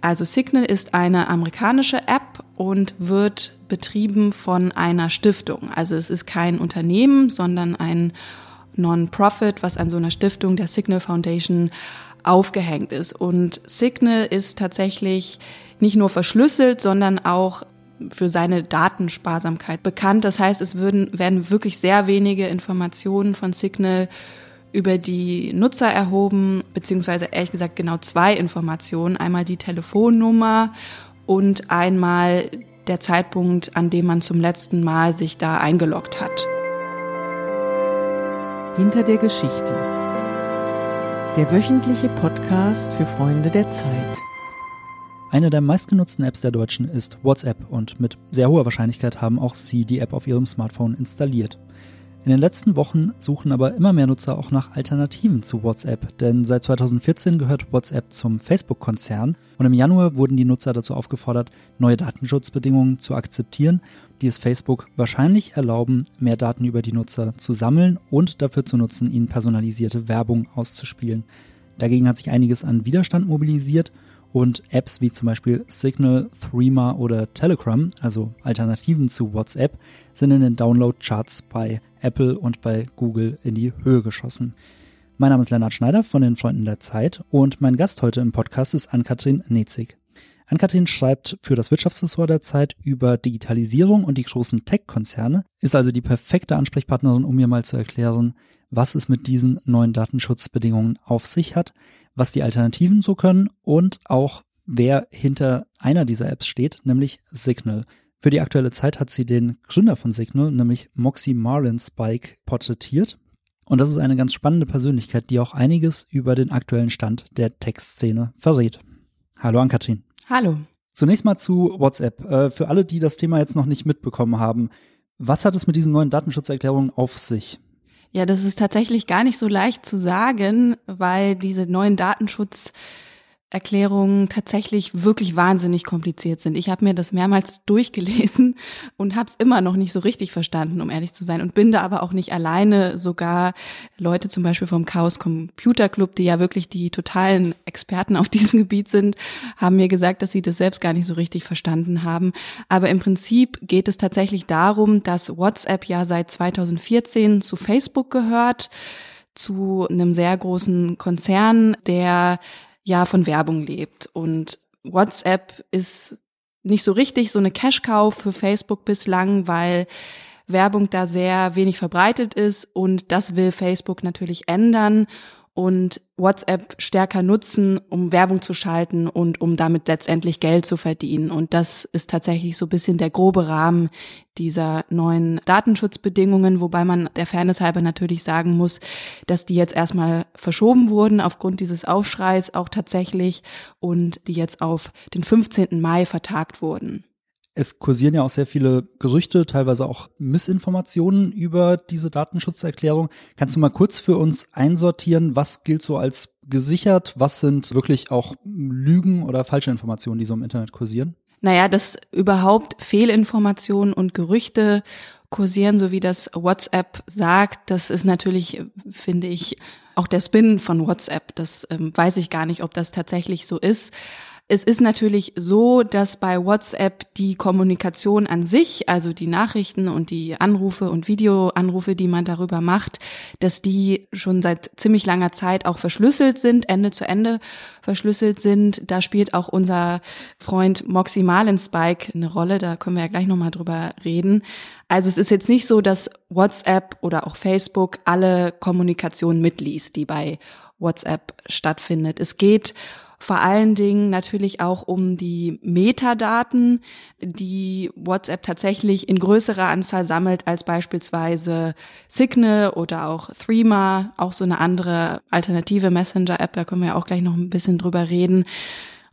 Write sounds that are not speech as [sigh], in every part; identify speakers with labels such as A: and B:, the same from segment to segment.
A: Also Signal ist eine amerikanische App und wird betrieben von einer Stiftung. Also es ist kein Unternehmen, sondern ein Non-Profit, was an so einer Stiftung der Signal Foundation aufgehängt ist. Und Signal ist tatsächlich nicht nur verschlüsselt, sondern auch für seine Datensparsamkeit bekannt. Das heißt, es würden, werden wirklich sehr wenige Informationen von Signal über die Nutzer erhoben, beziehungsweise ehrlich gesagt genau zwei Informationen. Einmal die Telefonnummer und einmal der Zeitpunkt, an dem man zum letzten Mal sich da eingeloggt hat.
B: Hinter der Geschichte. Der wöchentliche Podcast für Freunde der Zeit.
C: Eine der meistgenutzten Apps der Deutschen ist WhatsApp und mit sehr hoher Wahrscheinlichkeit haben auch Sie die App auf Ihrem Smartphone installiert. In den letzten Wochen suchen aber immer mehr Nutzer auch nach Alternativen zu WhatsApp, denn seit 2014 gehört WhatsApp zum Facebook-Konzern und im Januar wurden die Nutzer dazu aufgefordert, neue Datenschutzbedingungen zu akzeptieren, die es Facebook wahrscheinlich erlauben, mehr Daten über die Nutzer zu sammeln und dafür zu nutzen, ihnen personalisierte Werbung auszuspielen. Dagegen hat sich einiges an Widerstand mobilisiert und Apps wie zum Beispiel Signal, Threema oder Telegram, also Alternativen zu WhatsApp, sind in den Download-Charts bei Apple und bei Google in die Höhe geschossen. Mein Name ist Lennart Schneider von den Freunden der Zeit und mein Gast heute im Podcast ist Ann-Kathrin Nezig. Ann-Kathrin schreibt für das Wirtschaftsressort der Zeit über Digitalisierung und die großen Tech-Konzerne, ist also die perfekte Ansprechpartnerin, um mir mal zu erklären, was es mit diesen neuen Datenschutzbedingungen auf sich hat, was die Alternativen so können und auch wer hinter einer dieser Apps steht, nämlich Signal. Für die aktuelle Zeit hat sie den Gründer von Signal, nämlich Moxie Marlinspike, porträtiert. Und das ist eine ganz spannende Persönlichkeit, die auch einiges über den aktuellen Stand der Textszene verrät. Hallo an Katrin.
A: Hallo.
C: Zunächst mal zu WhatsApp. Äh, für alle, die das Thema jetzt noch nicht mitbekommen haben, was hat es mit diesen neuen Datenschutzerklärungen auf sich?
A: Ja, das ist tatsächlich gar nicht so leicht zu sagen, weil diese neuen Datenschutz Erklärungen tatsächlich wirklich wahnsinnig kompliziert sind. Ich habe mir das mehrmals [laughs] durchgelesen und habe es immer noch nicht so richtig verstanden, um ehrlich zu sein. Und bin da aber auch nicht alleine. Sogar Leute zum Beispiel vom Chaos Computer Club, die ja wirklich die totalen Experten auf [laughs] diesem Gebiet sind, haben mir gesagt, dass sie das selbst gar nicht so richtig verstanden haben. Aber im Prinzip geht es tatsächlich darum, dass WhatsApp ja seit 2014 zu Facebook gehört zu einem sehr großen Konzern, der ja von Werbung lebt. Und WhatsApp ist nicht so richtig so eine Cash-Cow für Facebook bislang, weil Werbung da sehr wenig verbreitet ist und das will Facebook natürlich ändern und WhatsApp stärker nutzen, um Werbung zu schalten und um damit letztendlich Geld zu verdienen. Und das ist tatsächlich so ein bisschen der grobe Rahmen dieser neuen Datenschutzbedingungen, wobei man der Fairness halber natürlich sagen muss, dass die jetzt erstmal verschoben wurden aufgrund dieses Aufschreis auch tatsächlich und die jetzt auf den 15. Mai vertagt wurden.
C: Es kursieren ja auch sehr viele Gerüchte, teilweise auch Missinformationen über diese Datenschutzerklärung. Kannst du mal kurz für uns einsortieren, was gilt so als gesichert, was sind wirklich auch Lügen oder falsche Informationen, die so im Internet kursieren?
A: Naja, dass überhaupt Fehlinformationen und Gerüchte kursieren, so wie das WhatsApp sagt, das ist natürlich, finde ich, auch der Spin von WhatsApp. Das ähm, weiß ich gar nicht, ob das tatsächlich so ist. Es ist natürlich so, dass bei WhatsApp die Kommunikation an sich, also die Nachrichten und die Anrufe und Videoanrufe, die man darüber macht, dass die schon seit ziemlich langer Zeit auch verschlüsselt sind, Ende zu Ende verschlüsselt sind. Da spielt auch unser Freund Moxie Marlinspike eine Rolle, da können wir ja gleich nochmal drüber reden. Also es ist jetzt nicht so, dass WhatsApp oder auch Facebook alle Kommunikation mitliest, die bei WhatsApp stattfindet. Es geht vor allen Dingen natürlich auch um die Metadaten, die WhatsApp tatsächlich in größerer Anzahl sammelt als beispielsweise Signal oder auch Threema, auch so eine andere alternative Messenger-App, da können wir auch gleich noch ein bisschen drüber reden.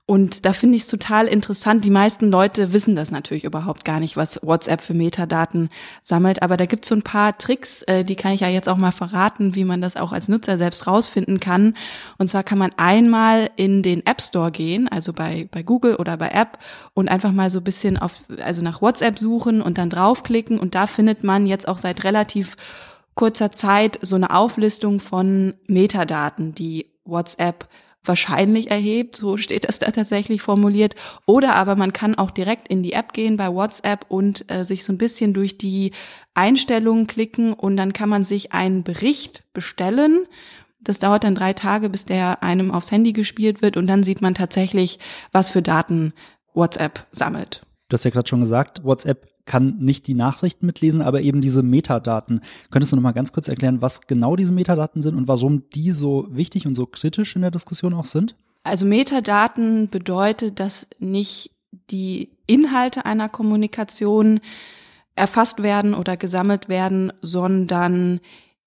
A: Und da finde ich es total interessant. Die meisten Leute wissen das natürlich überhaupt gar nicht, was WhatsApp für Metadaten sammelt. Aber da gibt es so ein paar Tricks, äh, die kann ich ja jetzt auch mal verraten, wie man das auch als Nutzer selbst rausfinden kann. Und zwar kann man einmal in den App Store gehen, also bei, bei Google oder bei App und einfach mal so ein bisschen auf, also nach WhatsApp suchen und dann draufklicken. Und da findet man jetzt auch seit relativ kurzer Zeit so eine Auflistung von Metadaten, die WhatsApp wahrscheinlich erhebt, so steht das da tatsächlich formuliert. Oder aber man kann auch direkt in die App gehen bei WhatsApp und äh, sich so ein bisschen durch die Einstellungen klicken und dann kann man sich einen Bericht bestellen. Das dauert dann drei Tage, bis der einem aufs Handy gespielt wird und dann sieht man tatsächlich, was für Daten WhatsApp sammelt.
C: Du hast ja gerade schon gesagt, WhatsApp kann nicht die Nachrichten mitlesen, aber eben diese Metadaten. Könntest du noch mal ganz kurz erklären, was genau diese Metadaten sind und warum die so wichtig und so kritisch in der Diskussion auch sind?
A: Also Metadaten bedeutet, dass nicht die Inhalte einer Kommunikation erfasst werden oder gesammelt werden, sondern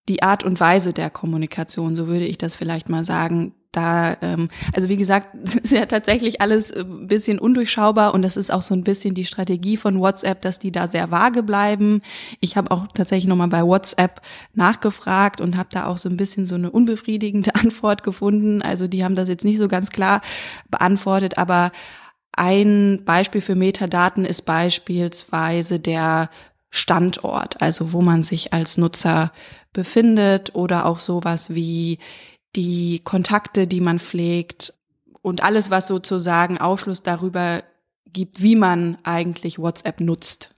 A: die Art und Weise der Kommunikation, so würde ich das vielleicht mal sagen da, ähm, also wie gesagt, [laughs] ist ja tatsächlich alles ein bisschen undurchschaubar und das ist auch so ein bisschen die Strategie von WhatsApp, dass die da sehr vage bleiben. Ich habe auch tatsächlich nochmal bei WhatsApp nachgefragt und habe da auch so ein bisschen so eine unbefriedigende [laughs] Antwort gefunden. Also die haben das jetzt nicht so ganz klar beantwortet, aber ein Beispiel für Metadaten ist beispielsweise der Standort, also wo man sich als Nutzer befindet oder auch sowas wie die Kontakte, die man pflegt und alles, was sozusagen Aufschluss darüber gibt, wie man eigentlich WhatsApp nutzt.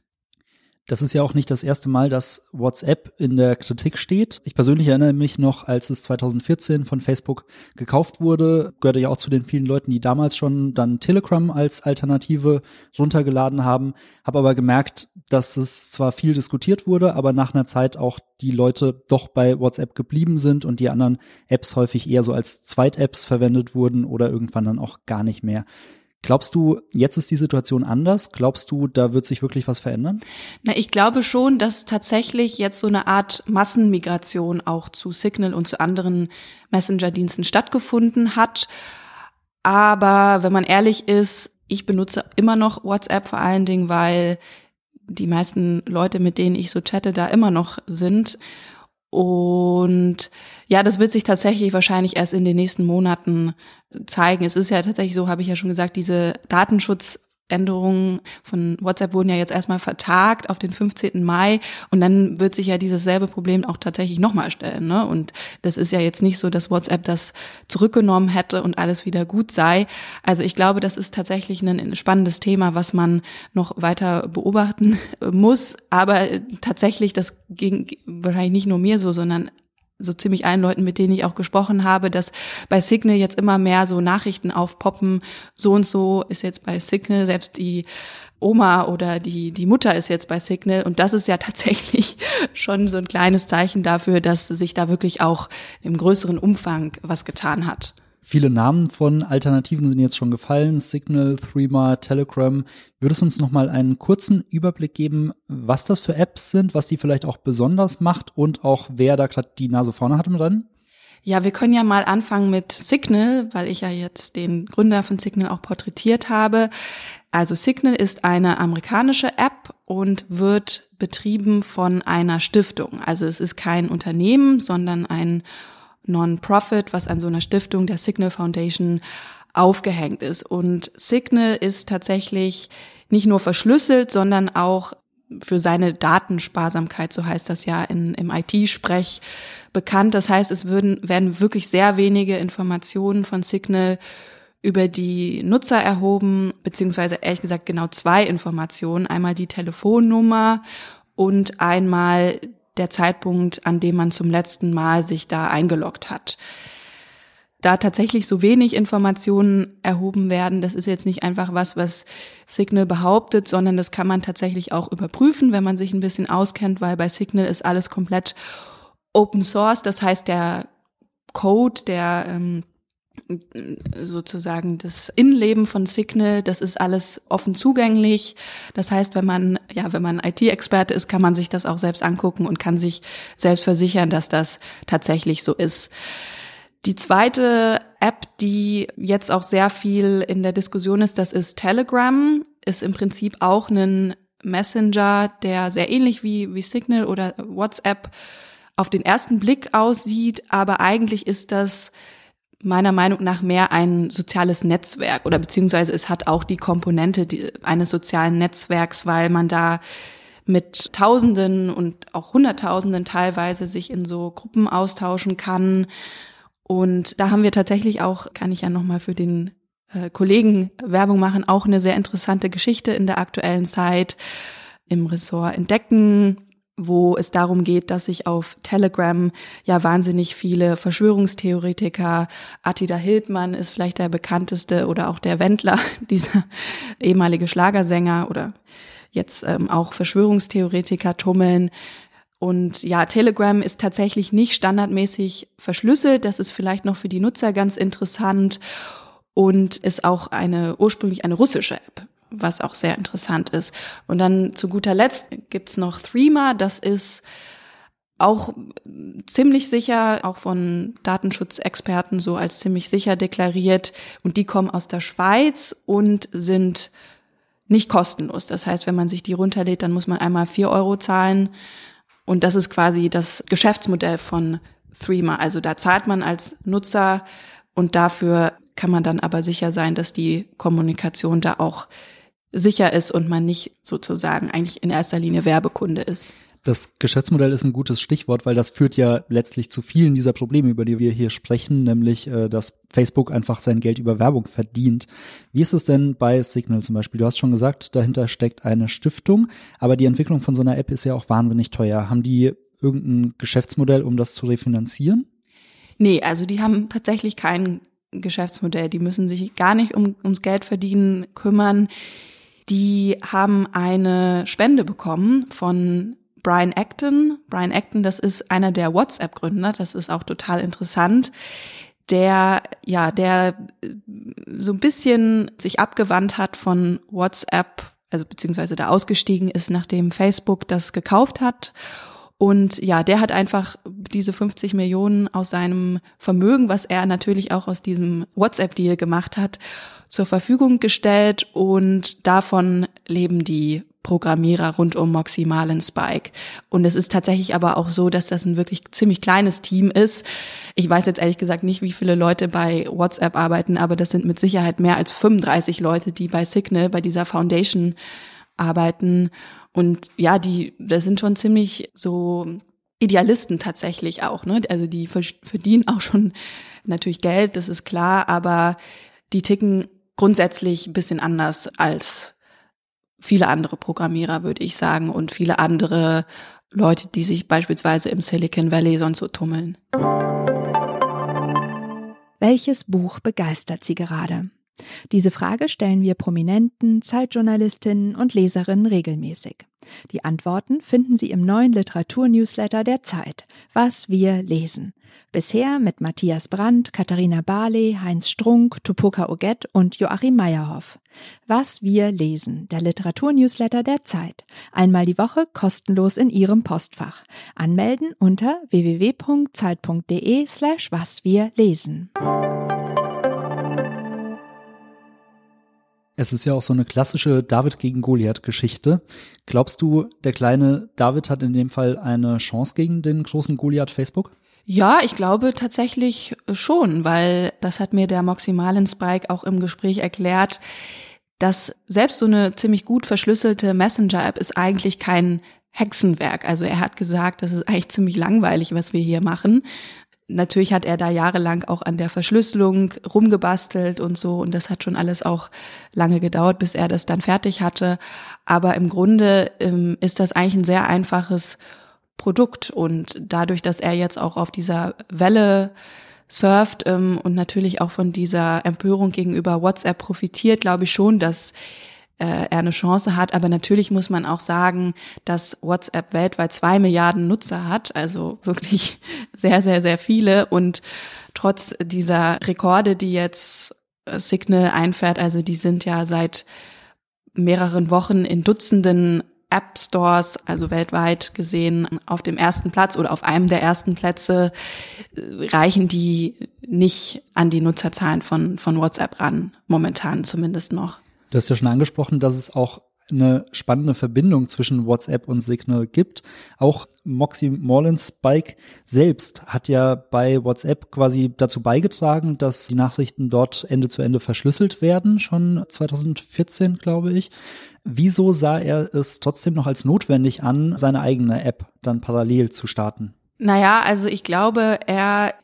C: Das ist ja auch nicht das erste Mal, dass WhatsApp in der Kritik steht. Ich persönlich erinnere mich noch, als es 2014 von Facebook gekauft wurde, gehörte ja auch zu den vielen Leuten, die damals schon dann Telegram als Alternative runtergeladen haben, habe aber gemerkt, dass es zwar viel diskutiert wurde, aber nach einer Zeit auch die Leute doch bei WhatsApp geblieben sind und die anderen Apps häufig eher so als Zweit-Apps verwendet wurden oder irgendwann dann auch gar nicht mehr. Glaubst du, jetzt ist die Situation anders? Glaubst du, da wird sich wirklich was verändern?
A: Na, ich glaube schon, dass tatsächlich jetzt so eine Art Massenmigration auch zu Signal und zu anderen Messenger-Diensten stattgefunden hat. Aber wenn man ehrlich ist, ich benutze immer noch WhatsApp vor allen Dingen, weil die meisten Leute, mit denen ich so chatte, da immer noch sind. Und ja, das wird sich tatsächlich wahrscheinlich erst in den nächsten Monaten zeigen. Es ist ja tatsächlich so, habe ich ja schon gesagt, diese Datenschutz Änderungen von WhatsApp wurden ja jetzt erstmal vertagt auf den 15. Mai und dann wird sich ja dieses selbe Problem auch tatsächlich nochmal stellen. Ne? Und das ist ja jetzt nicht so, dass WhatsApp das zurückgenommen hätte und alles wieder gut sei. Also ich glaube, das ist tatsächlich ein spannendes Thema, was man noch weiter beobachten [laughs] muss. Aber tatsächlich, das ging wahrscheinlich nicht nur mir so, sondern so ziemlich allen Leuten, mit denen ich auch gesprochen habe, dass bei Signal jetzt immer mehr so Nachrichten aufpoppen, so und so ist jetzt bei Signal, selbst die Oma oder die, die Mutter ist jetzt bei Signal und das ist ja [laughs] tatsächlich schon so ein kleines Zeichen dafür, dass sich da wirklich auch im größeren Umfang was getan hat.
C: Viele Namen von Alternativen sind jetzt schon gefallen. Signal, Threema, Telegram. Würdest du uns noch mal einen kurzen Überblick geben, was das für Apps sind, was die vielleicht auch besonders macht und auch wer da gerade die Nase vorne hat im Rennen?
A: Ja, wir können ja mal anfangen mit Signal, weil ich ja jetzt den Gründer von Signal auch porträtiert habe. Also Signal ist eine amerikanische App und wird betrieben von einer Stiftung. Also es ist kein Unternehmen, sondern ein Non-Profit, was an so einer Stiftung der Signal Foundation aufgehängt ist. Und Signal ist tatsächlich nicht nur verschlüsselt, sondern auch für seine Datensparsamkeit, so heißt das ja in, im IT-Sprech, bekannt. Das heißt, es würden, werden wirklich sehr wenige Informationen von Signal über die Nutzer erhoben, beziehungsweise ehrlich gesagt genau zwei Informationen. Einmal die Telefonnummer und einmal der Zeitpunkt, an dem man zum letzten Mal sich da eingeloggt hat. Da tatsächlich so wenig Informationen erhoben werden, das ist jetzt nicht einfach was, was Signal behauptet, sondern das kann man tatsächlich auch überprüfen, wenn man sich ein bisschen auskennt, weil bei Signal ist alles komplett Open Source, das heißt der Code, der ähm, sozusagen das Innenleben von Signal, das ist alles offen zugänglich. Das heißt, wenn man, ja, wenn man IT-Experte ist, kann man sich das auch selbst angucken und kann sich selbst versichern, dass das tatsächlich so ist. Die zweite App, die jetzt auch sehr viel in der Diskussion ist, das ist Telegram, ist im Prinzip auch ein Messenger, der sehr ähnlich wie, wie Signal oder WhatsApp auf den ersten Blick aussieht, aber eigentlich ist das meiner Meinung nach mehr ein soziales Netzwerk oder beziehungsweise es hat auch die Komponente eines sozialen Netzwerks, weil man da mit Tausenden und auch Hunderttausenden teilweise sich in so Gruppen austauschen kann. Und da haben wir tatsächlich auch, kann ich ja nochmal für den äh, Kollegen Werbung machen, auch eine sehr interessante Geschichte in der aktuellen Zeit im Ressort Entdecken, wo es darum geht, dass sich auf Telegram ja wahnsinnig viele Verschwörungstheoretiker, Attila Hildmann ist vielleicht der bekannteste oder auch der Wendler, [laughs] dieser ehemalige Schlagersänger oder jetzt ähm, auch Verschwörungstheoretiker tummeln. Und ja, Telegram ist tatsächlich nicht standardmäßig verschlüsselt. Das ist vielleicht noch für die Nutzer ganz interessant und ist auch eine ursprünglich eine russische App was auch sehr interessant ist. Und dann zu guter Letzt gibt's noch Threema, das ist auch ziemlich sicher, auch von Datenschutzexperten so als ziemlich sicher deklariert. Und die kommen aus der Schweiz und sind nicht kostenlos. Das heißt, wenn man sich die runterlädt, dann muss man einmal vier Euro zahlen. Und das ist quasi das Geschäftsmodell von Threema. Also da zahlt man als Nutzer und dafür kann man dann aber sicher sein, dass die Kommunikation da auch sicher ist und man nicht sozusagen eigentlich in erster Linie Werbekunde ist.
C: Das Geschäftsmodell ist ein gutes Stichwort, weil das führt ja letztlich zu vielen dieser Probleme, über die wir hier sprechen, nämlich, äh, dass Facebook einfach sein Geld über Werbung verdient. Wie ist es denn bei Signal zum Beispiel? Du hast schon gesagt, dahinter steckt eine Stiftung, aber die Entwicklung von so einer App ist ja auch wahnsinnig teuer. Haben die irgendein Geschäftsmodell, um das zu refinanzieren?
A: Nee, also die haben tatsächlich kein Geschäftsmodell. Die müssen sich gar nicht um, ums Geld verdienen kümmern die haben eine Spende bekommen von Brian Acton. Brian Acton, das ist einer der WhatsApp-Gründer, das ist auch total interessant. Der, ja, der so ein bisschen sich abgewandt hat von WhatsApp, also beziehungsweise da ausgestiegen ist, nachdem Facebook das gekauft hat. Und ja, der hat einfach diese 50 Millionen aus seinem Vermögen, was er natürlich auch aus diesem WhatsApp-Deal gemacht hat, zur Verfügung gestellt und davon leben die Programmierer rund um Moxie Marlin Spike. Und es ist tatsächlich aber auch so, dass das ein wirklich ziemlich kleines Team ist. Ich weiß jetzt ehrlich gesagt nicht, wie viele Leute bei WhatsApp arbeiten, aber das sind mit Sicherheit mehr als 35 Leute, die bei Signal, bei dieser Foundation arbeiten. Und ja, die, das sind schon ziemlich so Idealisten tatsächlich auch, ne? Also die verdienen auch schon natürlich Geld, das ist klar, aber die ticken grundsätzlich ein bisschen anders als viele andere Programmierer, würde ich sagen, und viele andere Leute, die sich beispielsweise im Silicon Valley sonst so tummeln.
D: Welches Buch begeistert Sie gerade? Diese Frage stellen wir Prominenten, Zeitjournalistinnen und Leserinnen regelmäßig. Die Antworten finden Sie im neuen Literaturnewsletter der Zeit, Was wir lesen. Bisher mit Matthias Brandt, Katharina Barley, Heinz Strunk, Tupoka Oget und Joachim Meyerhoff. Was wir lesen, der Literaturnewsletter der Zeit. Einmal die Woche kostenlos in Ihrem Postfach. Anmelden unter www.zeit.de slash was wir lesen.
C: Es ist ja auch so eine klassische David gegen Goliath-Geschichte. Glaubst du, der kleine David hat in dem Fall eine Chance gegen den großen Goliath Facebook?
A: Ja, ich glaube tatsächlich schon, weil das hat mir der Moximalen Spike auch im Gespräch erklärt, dass selbst so eine ziemlich gut verschlüsselte Messenger-App ist eigentlich kein Hexenwerk. Also er hat gesagt, das ist eigentlich ziemlich langweilig, was wir hier machen natürlich hat er da jahrelang auch an der Verschlüsselung rumgebastelt und so und das hat schon alles auch lange gedauert, bis er das dann fertig hatte. Aber im Grunde ähm, ist das eigentlich ein sehr einfaches Produkt und dadurch, dass er jetzt auch auf dieser Welle surft ähm, und natürlich auch von dieser Empörung gegenüber WhatsApp profitiert, glaube ich schon, dass äh, er eine Chance hat. Aber natürlich muss man auch sagen, dass WhatsApp weltweit zwei Milliarden Nutzer hat, also wirklich [laughs] sehr, sehr, sehr viele. Und trotz dieser Rekorde, die jetzt Signal einfährt, also die sind ja seit mehreren Wochen in Dutzenden App Stores, also weltweit gesehen, auf dem ersten Platz oder auf einem der ersten Plätze, äh, reichen die nicht an die Nutzerzahlen von, von WhatsApp ran, momentan zumindest noch.
C: Du hast ja schon angesprochen, dass es auch eine spannende Verbindung zwischen WhatsApp und Signal gibt. Auch Moxie Morland Spike selbst hat ja bei WhatsApp quasi dazu beigetragen, dass die Nachrichten dort Ende zu Ende verschlüsselt werden, schon 2014, glaube ich. Wieso sah er es trotzdem noch als notwendig an, seine eigene App dann parallel zu starten?
A: Naja, also ich glaube, er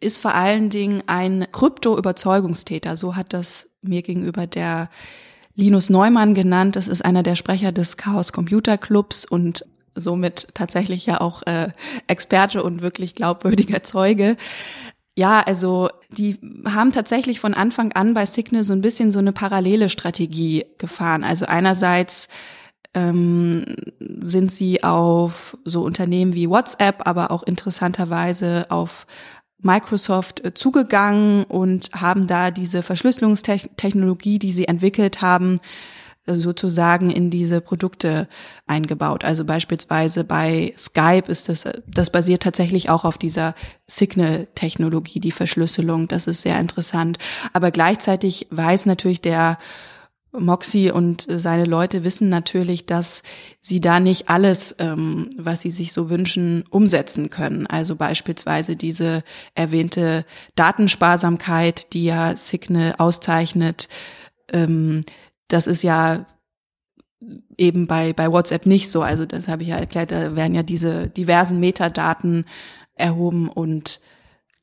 A: ist vor allen Dingen ein Krypto-Überzeugungstäter. So hat das mir gegenüber der Linus Neumann genannt. Das ist einer der Sprecher des Chaos Computer Clubs und somit tatsächlich ja auch äh, Experte und wirklich glaubwürdiger Zeuge. Ja, also die haben tatsächlich von Anfang an bei Signal so ein bisschen so eine parallele Strategie gefahren. Also einerseits ähm, sind sie auf so Unternehmen wie WhatsApp, aber auch interessanterweise auf Microsoft äh, zugegangen und haben da diese Verschlüsselungstechnologie, die sie entwickelt haben, sozusagen in diese Produkte eingebaut. Also beispielsweise bei Skype ist das, das basiert tatsächlich auch auf dieser Signal-Technologie, die Verschlüsselung. Das ist sehr interessant. Aber gleichzeitig weiß natürlich der Moxie und seine Leute wissen natürlich, dass sie da nicht alles, ähm, was sie sich so wünschen, umsetzen können. Also beispielsweise diese erwähnte Datensparsamkeit, die ja Signal auszeichnet, ähm, das ist ja eben bei, bei WhatsApp nicht so. Also das habe ich ja erklärt, da werden ja diese diversen Metadaten erhoben und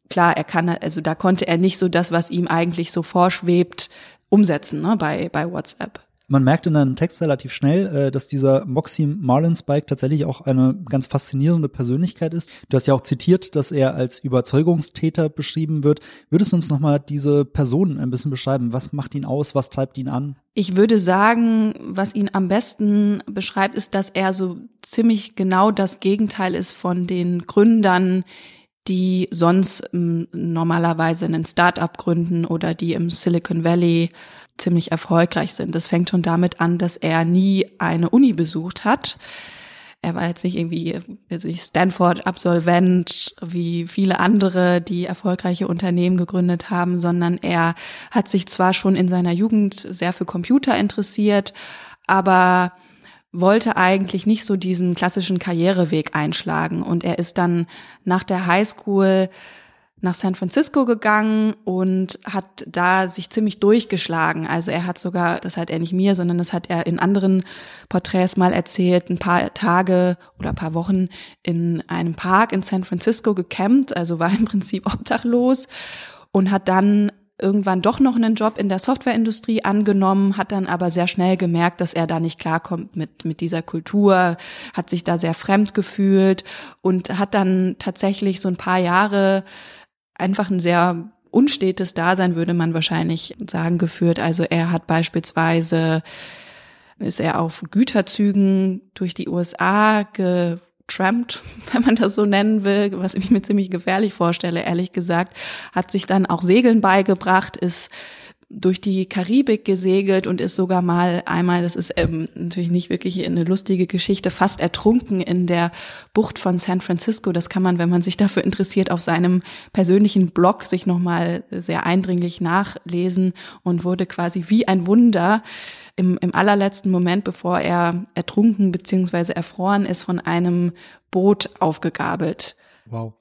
A: klar, er kann, also da konnte er nicht so das, was ihm eigentlich so vorschwebt, umsetzen ne, bei, bei WhatsApp.
C: Man merkt in deinem Text relativ schnell, äh, dass dieser Moxie Marlinspike tatsächlich auch eine ganz faszinierende Persönlichkeit ist. Du hast ja auch zitiert, dass er als Überzeugungstäter beschrieben wird. Würdest du uns nochmal diese Person ein bisschen beschreiben? Was macht ihn aus? Was treibt ihn an?
A: Ich würde sagen, was ihn am besten beschreibt, ist, dass er so ziemlich genau das Gegenteil ist von den Gründern, die sonst ähm, normalerweise einen Start-up gründen oder die im Silicon Valley ziemlich erfolgreich sind. Das fängt schon damit an, dass er nie eine Uni besucht hat. Er war jetzt nicht irgendwie Stanford-Absolvent wie viele andere, die erfolgreiche Unternehmen gegründet haben, sondern er hat sich zwar schon in seiner Jugend sehr für Computer interessiert, aber wollte eigentlich nicht so diesen klassischen Karriereweg einschlagen. Und er ist dann nach der Highschool nach San Francisco gegangen und hat da sich ziemlich durchgeschlagen. Also er hat sogar, das hat er nicht mir, sondern das hat er in anderen Porträts mal erzählt, ein paar Tage oder paar Wochen in einem Park in San Francisco gecampt, also war im Prinzip [laughs] obdachlos und hat dann irgendwann doch noch einen Job in der Softwareindustrie angenommen, hat dann aber sehr schnell gemerkt, dass er da nicht klarkommt mit, mit dieser Kultur, hat sich da sehr fremd gefühlt und hat dann tatsächlich so ein paar Jahre einfach ein sehr unstetes Dasein, würde man wahrscheinlich sagen, geführt. Also er hat beispielsweise, ist er auf Güterzügen durch die USA getrampt, [laughs] wenn man das so nennen will, was ich mir ziemlich gefährlich vorstelle, ehrlich gesagt, hat sich dann auch Segeln beigebracht, ist durch die Karibik gesegelt und ist sogar mal einmal, das ist ähm, natürlich nicht wirklich eine lustige Geschichte, fast ertrunken in der Bucht von San Francisco. Das kann man, wenn man sich dafür interessiert, auf seinem persönlichen Blog sich nochmal sehr eindringlich nachlesen und wurde quasi wie ein Wunder im, im allerletzten Moment, bevor er ertrunken bzw. erfroren ist, von einem Boot aufgegabelt.
C: Wow.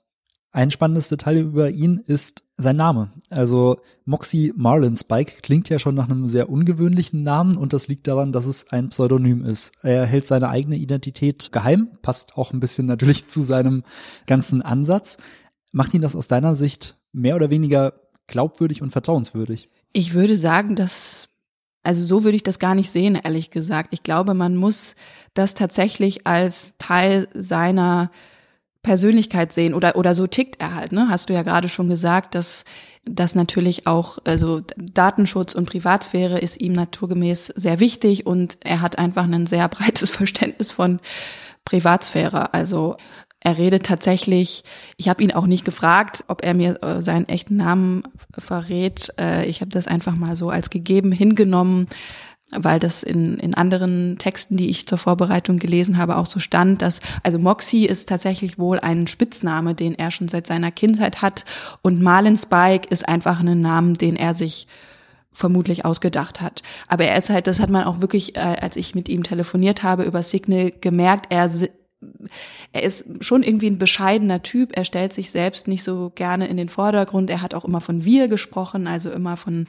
C: Ein spannendes Detail über ihn ist sein Name. Also Moxie Marlinspike klingt ja schon nach einem sehr ungewöhnlichen Namen und das liegt daran, dass es ein Pseudonym ist. Er hält seine eigene Identität geheim, passt auch ein bisschen natürlich zu seinem ganzen Ansatz. Macht ihn das aus deiner Sicht mehr oder weniger glaubwürdig und vertrauenswürdig?
A: Ich würde sagen, dass, also so würde ich das gar nicht sehen, ehrlich gesagt. Ich glaube, man muss das tatsächlich als Teil seiner Persönlichkeit sehen oder oder so tickt er halt, ne? Hast du ja gerade schon gesagt, dass das natürlich auch also Datenschutz und Privatsphäre ist ihm naturgemäß sehr wichtig und er hat einfach ein sehr breites [laughs] Verständnis von Privatsphäre. Also er redet tatsächlich, ich habe ihn auch nicht gefragt, ob er mir äh, seinen echten Namen verrät. Äh, ich habe das einfach mal so als gegeben hingenommen weil das in, in anderen Texten, die ich zur Vorbereitung gelesen habe, auch so stand, dass, also Moxie ist tatsächlich wohl ein Spitzname, den er schon seit seiner Kindheit hat und Marlin Spike ist einfach ein Name, den er sich vermutlich ausgedacht hat. Aber er ist halt, das hat man auch wirklich, äh, als ich mit ihm telefoniert habe über Signal, gemerkt, er er ist schon irgendwie ein bescheidener Typ. Er stellt sich selbst nicht so gerne in den Vordergrund. Er hat auch immer von wir gesprochen, also immer von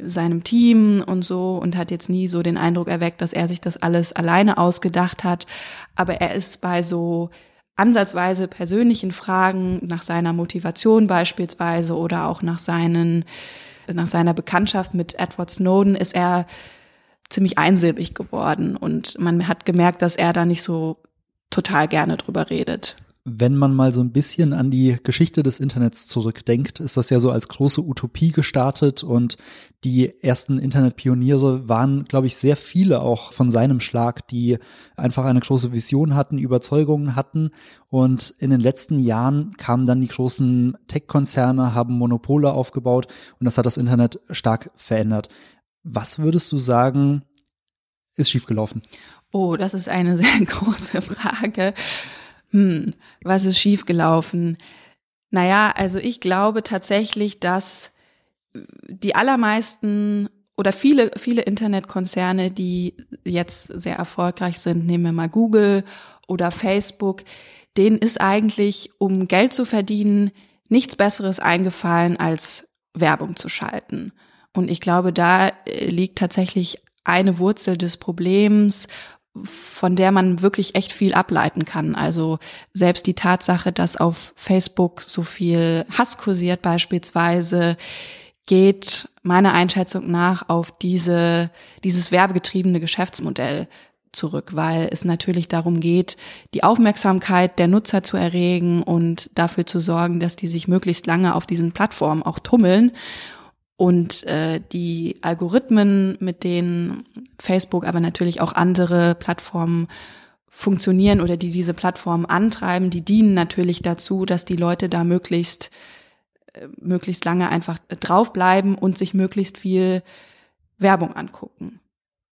A: seinem Team und so und hat jetzt nie so den Eindruck erweckt, dass er sich das alles alleine ausgedacht hat. Aber er ist bei so ansatzweise persönlichen Fragen nach seiner Motivation beispielsweise oder auch nach seinen nach seiner Bekanntschaft mit Edward Snowden ist er ziemlich einsilbig geworden und man hat gemerkt, dass er da nicht so total gerne drüber redet.
C: Wenn man mal so ein bisschen an die Geschichte des Internets zurückdenkt, ist das ja so als große Utopie gestartet und die ersten Internetpioniere waren, glaube ich, sehr viele auch von seinem Schlag, die einfach eine große Vision hatten, Überzeugungen hatten und in den letzten Jahren kamen dann die großen Tech-Konzerne, haben Monopole aufgebaut und das hat das Internet stark verändert. Was würdest du sagen, ist schiefgelaufen?
A: Oh, das ist eine [laughs] sehr große Frage hm, was ist schiefgelaufen? Naja, also ich glaube tatsächlich, dass die allermeisten oder viele, viele Internetkonzerne, die jetzt sehr erfolgreich sind, nehmen wir mal Google oder Facebook, denen ist eigentlich, um Geld zu verdienen, nichts Besseres eingefallen, als Werbung zu schalten. Und ich glaube, da äh, liegt tatsächlich eine Wurzel des Problems von der man wirklich echt viel ableiten kann. Also selbst die Tatsache, dass auf Facebook so viel Hass kursiert beispielsweise, geht meiner Einschätzung nach auf diese, dieses werbegetriebene Geschäftsmodell zurück, weil es natürlich darum geht, die Aufmerksamkeit der Nutzer zu erregen und dafür zu sorgen, dass die sich möglichst lange auf diesen Plattformen auch tummeln und äh, die Algorithmen, mit denen Facebook, aber natürlich auch andere Plattformen funktionieren oder die diese Plattformen antreiben, die dienen natürlich dazu, dass die Leute da möglichst äh, möglichst lange einfach draufbleiben und sich möglichst viel Werbung angucken.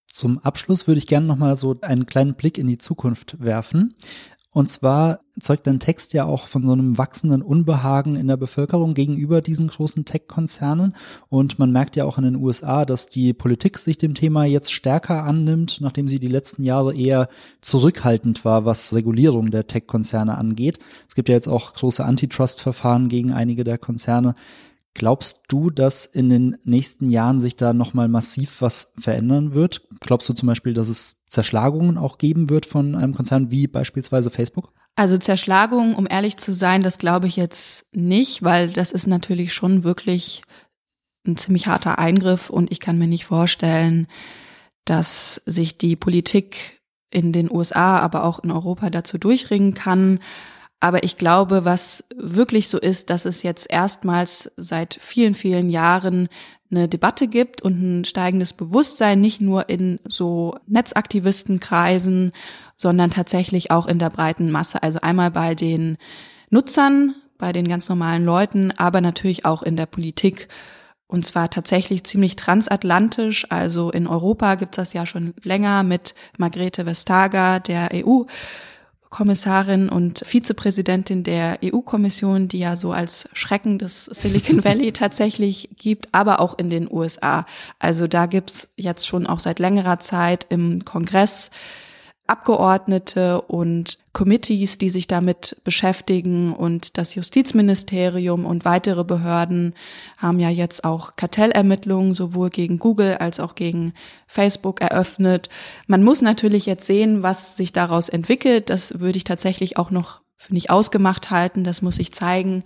C: Zum Abschluss würde ich gerne noch mal so einen kleinen Blick in die Zukunft werfen. Und zwar zeugt dein Text ja auch von so einem wachsenden Unbehagen in der Bevölkerung gegenüber diesen großen Tech-Konzernen. Und man merkt ja auch in den USA, dass die Politik sich dem Thema jetzt stärker annimmt, nachdem sie die letzten Jahre eher zurückhaltend war, was Regulierung der Tech-Konzerne angeht. Es gibt ja jetzt auch große Antitrust-Verfahren gegen einige der Konzerne. Glaubst du, dass in den nächsten Jahren sich da nochmal massiv was verändern wird? Glaubst du zum Beispiel, dass es Zerschlagungen auch geben wird von einem Konzern wie beispielsweise Facebook?
A: Also Zerschlagungen, um ehrlich zu sein, das glaube ich jetzt nicht, weil das ist natürlich schon wirklich ein ziemlich harter Eingriff und ich kann mir nicht vorstellen, dass sich die Politik in den USA, aber auch in Europa dazu durchringen kann, aber ich glaube, was wirklich so ist, dass es jetzt erstmals seit vielen, vielen Jahren eine Debatte gibt und ein steigendes Bewusstsein, nicht nur in so Netzaktivistenkreisen, sondern tatsächlich auch in der breiten Masse. Also einmal bei den Nutzern, bei den ganz normalen Leuten, aber natürlich auch in der Politik. Und zwar tatsächlich ziemlich transatlantisch. Also in Europa gibt es das ja schon länger mit Margrethe Vestager, der EU. Kommissarin und Vizepräsidentin der EU-Kommission, die ja so als Schrecken des Silicon [laughs] Valley tatsächlich gibt, aber auch in den USA. Also da gibt's jetzt schon auch seit längerer Zeit im Kongress Abgeordnete und Committees, die sich damit beschäftigen und das Justizministerium und weitere Behörden haben ja jetzt auch Kartellermittlungen sowohl gegen Google als auch gegen Facebook eröffnet. Man muss natürlich jetzt sehen, was sich daraus entwickelt. Das würde ich tatsächlich auch noch für nicht ausgemacht halten. Das muss ich zeigen.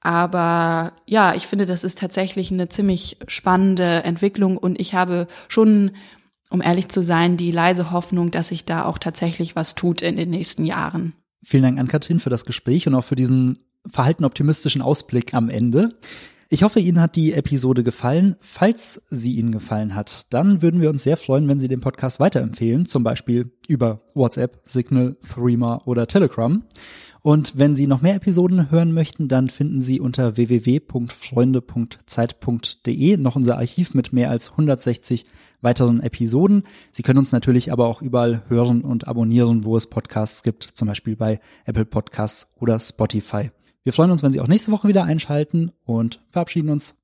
A: Aber ja, ich finde, das ist tatsächlich eine ziemlich spannende Entwicklung und ich habe schon um ehrlich zu sein, die leise Hoffnung, dass sich da auch tatsächlich was tut in den nächsten Jahren.
C: Vielen Dank an Katrin für das Gespräch und auch für diesen verhalten optimistischen Ausblick am Ende. Ich hoffe, Ihnen hat die Episode gefallen. Falls sie Ihnen gefallen hat, dann würden wir uns sehr freuen, wenn Sie den Podcast weiterempfehlen, zum Beispiel über WhatsApp, Signal, Threema oder Telegram. Und wenn Sie noch mehr Episoden hören möchten, dann finden Sie unter www.freunde.zeit.de noch unser Archiv mit mehr als 160 weiteren Episoden. Sie können uns natürlich aber auch überall hören und abonnieren, wo es Podcasts gibt, zum Beispiel bei Apple Podcasts oder Spotify. Wir freuen uns, wenn Sie auch nächste Woche wieder einschalten und verabschieden uns.